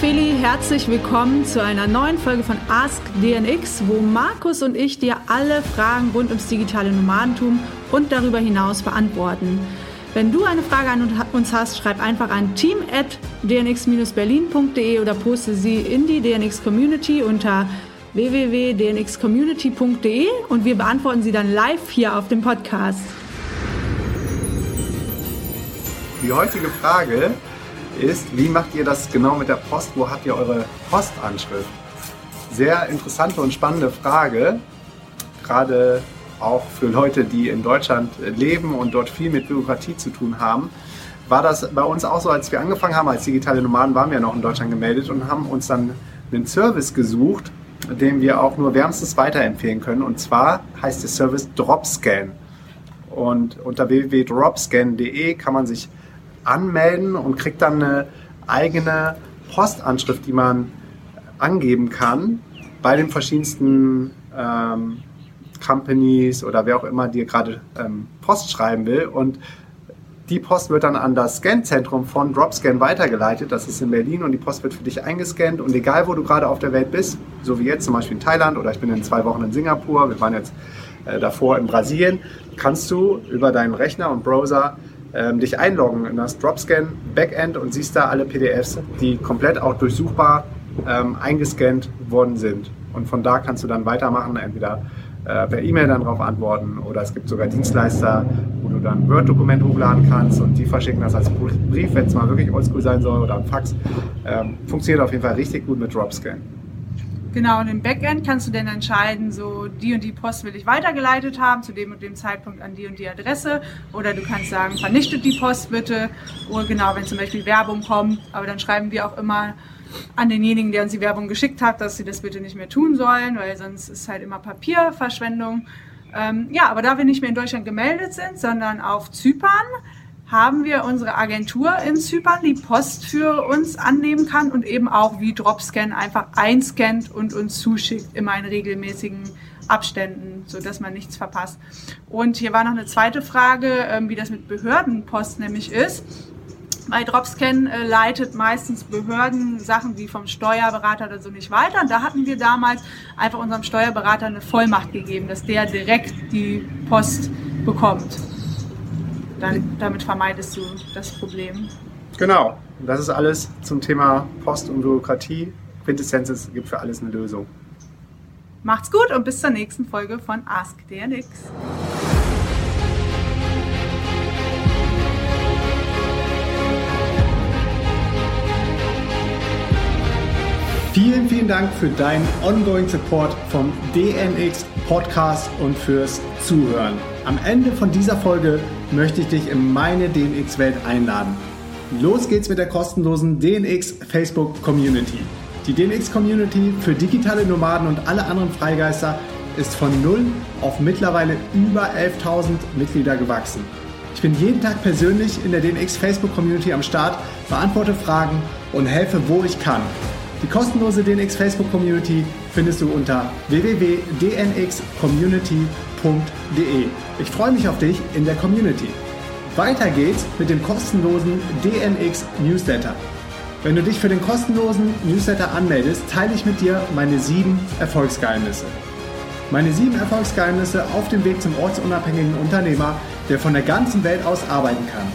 Feli, herzlich willkommen zu einer neuen Folge von Ask DNX, wo Markus und ich dir alle Fragen rund ums digitale Nomadentum und darüber hinaus beantworten. Wenn du eine Frage an uns hast, schreib einfach an team@dnx-berlin.de oder poste sie in die DNX Community unter www.dnxcommunity.de und wir beantworten sie dann live hier auf dem Podcast. Die heutige Frage ist, wie macht ihr das genau mit der Post? Wo habt ihr eure Postanschrift? Sehr interessante und spannende Frage, gerade auch für Leute, die in Deutschland leben und dort viel mit Bürokratie zu tun haben. War das bei uns auch so, als wir angefangen haben als digitale Nomaden, waren wir noch in Deutschland gemeldet und haben uns dann einen Service gesucht, den wir auch nur wärmstens weiterempfehlen können. Und zwar heißt der Service Dropscan. Und unter www.dropscan.de kann man sich anmelden und kriegt dann eine eigene Postanschrift, die man angeben kann bei den verschiedensten ähm, Companies oder wer auch immer dir gerade ähm, Post schreiben will. Und die Post wird dann an das Scanzentrum von Dropscan weitergeleitet. Das ist in Berlin und die Post wird für dich eingescannt. Und egal, wo du gerade auf der Welt bist, so wie jetzt zum Beispiel in Thailand oder ich bin in zwei Wochen in Singapur, wir waren jetzt äh, davor in Brasilien, kannst du über deinen Rechner und Browser ähm, dich einloggen in das Dropscan Backend und siehst da alle PDFs, die komplett auch durchsuchbar ähm, eingescannt worden sind. Und von da kannst du dann weitermachen, entweder äh, per E-Mail dann darauf antworten oder es gibt sogar Dienstleister, wo du dann Word-Dokument hochladen kannst und die verschicken das als Brief, wenn es mal wirklich oldschool sein soll oder ein Fax. Ähm, funktioniert auf jeden Fall richtig gut mit Dropscan. Genau, und im Backend kannst du dann entscheiden, so die und die Post will ich weitergeleitet haben, zu dem und dem Zeitpunkt an die und die Adresse. Oder du kannst sagen, vernichtet die Post bitte. Oder genau, wenn zum Beispiel Werbung kommt. Aber dann schreiben wir auch immer an denjenigen, der uns die Werbung geschickt hat, dass sie das bitte nicht mehr tun sollen, weil sonst ist halt immer Papierverschwendung. Ähm, ja, aber da wir nicht mehr in Deutschland gemeldet sind, sondern auf Zypern, haben wir unsere Agentur in Zypern, die Post für uns annehmen kann und eben auch wie Dropscan einfach einscannt und uns zuschickt, immer in regelmäßigen Abständen, so dass man nichts verpasst. Und hier war noch eine zweite Frage, ähm, wie das mit Behördenpost nämlich ist. Bei Dropscan äh, leitet meistens Behörden Sachen wie vom Steuerberater oder so nicht weiter. Da hatten wir damals einfach unserem Steuerberater eine Vollmacht gegeben, dass der direkt die Post bekommt dann, damit vermeidest du das Problem. Genau, das ist alles zum Thema Post und Bürokratie. Quintessenz es gibt für alles eine Lösung. Macht's gut und bis zur nächsten Folge von Ask DNX. Vielen, vielen Dank für deinen ongoing Support vom DNX Podcast und fürs Zuhören. Am Ende von dieser Folge möchte ich dich in meine DNX-Welt einladen. Los geht's mit der kostenlosen DNX Facebook Community. Die DNX Community für digitale Nomaden und alle anderen Freigeister ist von null auf mittlerweile über 11.000 Mitglieder gewachsen. Ich bin jeden Tag persönlich in der DNX Facebook Community am Start, beantworte Fragen und helfe, wo ich kann. Die kostenlose DNX Facebook Community findest du unter www.dnxcommunity.de. Ich freue mich auf dich in der Community. Weiter geht's mit dem kostenlosen DNX Newsletter. Wenn du dich für den kostenlosen Newsletter anmeldest, teile ich mit dir meine sieben Erfolgsgeheimnisse. Meine sieben Erfolgsgeheimnisse auf dem Weg zum ortsunabhängigen Unternehmer, der von der ganzen Welt aus arbeiten kann.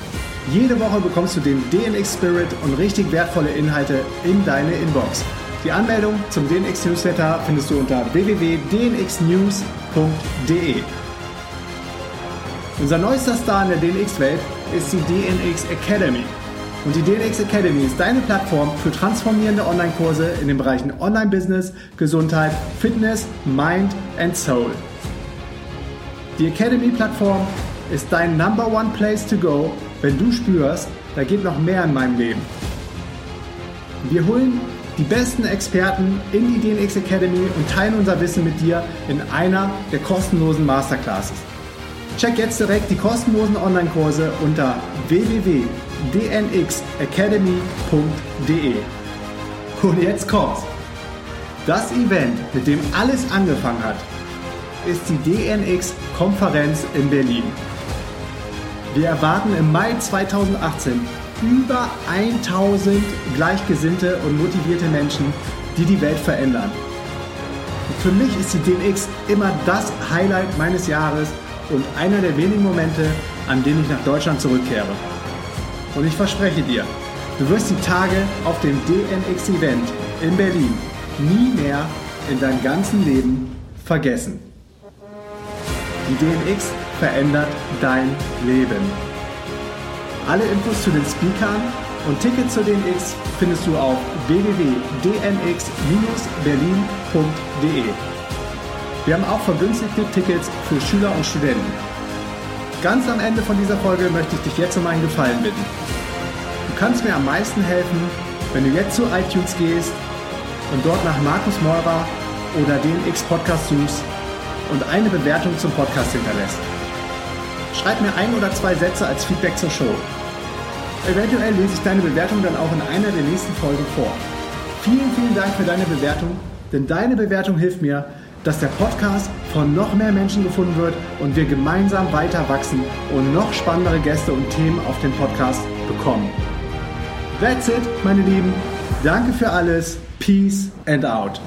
Jede Woche bekommst du den DNX Spirit und richtig wertvolle Inhalte in deine Inbox. Die Anmeldung zum DNX Newsletter findest du unter www.dnxnews.de. Unser neuester Star in der DNX-Welt ist die DNX Academy. Und die DNX Academy ist deine Plattform für transformierende Online-Kurse in den Bereichen Online-Business, Gesundheit, Fitness, Mind and Soul. Die Academy-Plattform ist dein Number One Place to Go wenn du spürst, da geht noch mehr in meinem Leben. Wir holen die besten Experten in die DNX Academy und teilen unser Wissen mit dir in einer der kostenlosen Masterclasses. Check jetzt direkt die kostenlosen Online-Kurse unter www.dnxacademy.de. Und jetzt kommt's. Das Event, mit dem alles angefangen hat, ist die DNX-Konferenz in Berlin. Wir erwarten im Mai 2018 über 1000 gleichgesinnte und motivierte Menschen, die die Welt verändern. Für mich ist die DNX immer das Highlight meines Jahres und einer der wenigen Momente, an denen ich nach Deutschland zurückkehre. Und ich verspreche dir, du wirst die Tage auf dem DNX-Event in Berlin nie mehr in deinem ganzen Leben vergessen. Die DNX verändert dein Leben. Alle Infos zu den Speakern und Tickets zur DNX findest du auf www.dnx-berlin.de. Wir haben auch vergünstigte Tickets für Schüler und Studenten. Ganz am Ende von dieser Folge möchte ich dich jetzt um einen Gefallen bitten. Du kannst mir am meisten helfen, wenn du jetzt zu iTunes gehst und dort nach Markus Meurer oder DNX Podcast suchst und eine Bewertung zum Podcast hinterlässt. Schreib mir ein oder zwei Sätze als Feedback zur Show. Eventuell lese ich deine Bewertung dann auch in einer der nächsten Folgen vor. Vielen, vielen Dank für deine Bewertung, denn deine Bewertung hilft mir, dass der Podcast von noch mehr Menschen gefunden wird und wir gemeinsam weiter wachsen und noch spannendere Gäste und Themen auf dem Podcast bekommen. That's it, meine Lieben. Danke für alles. Peace and out.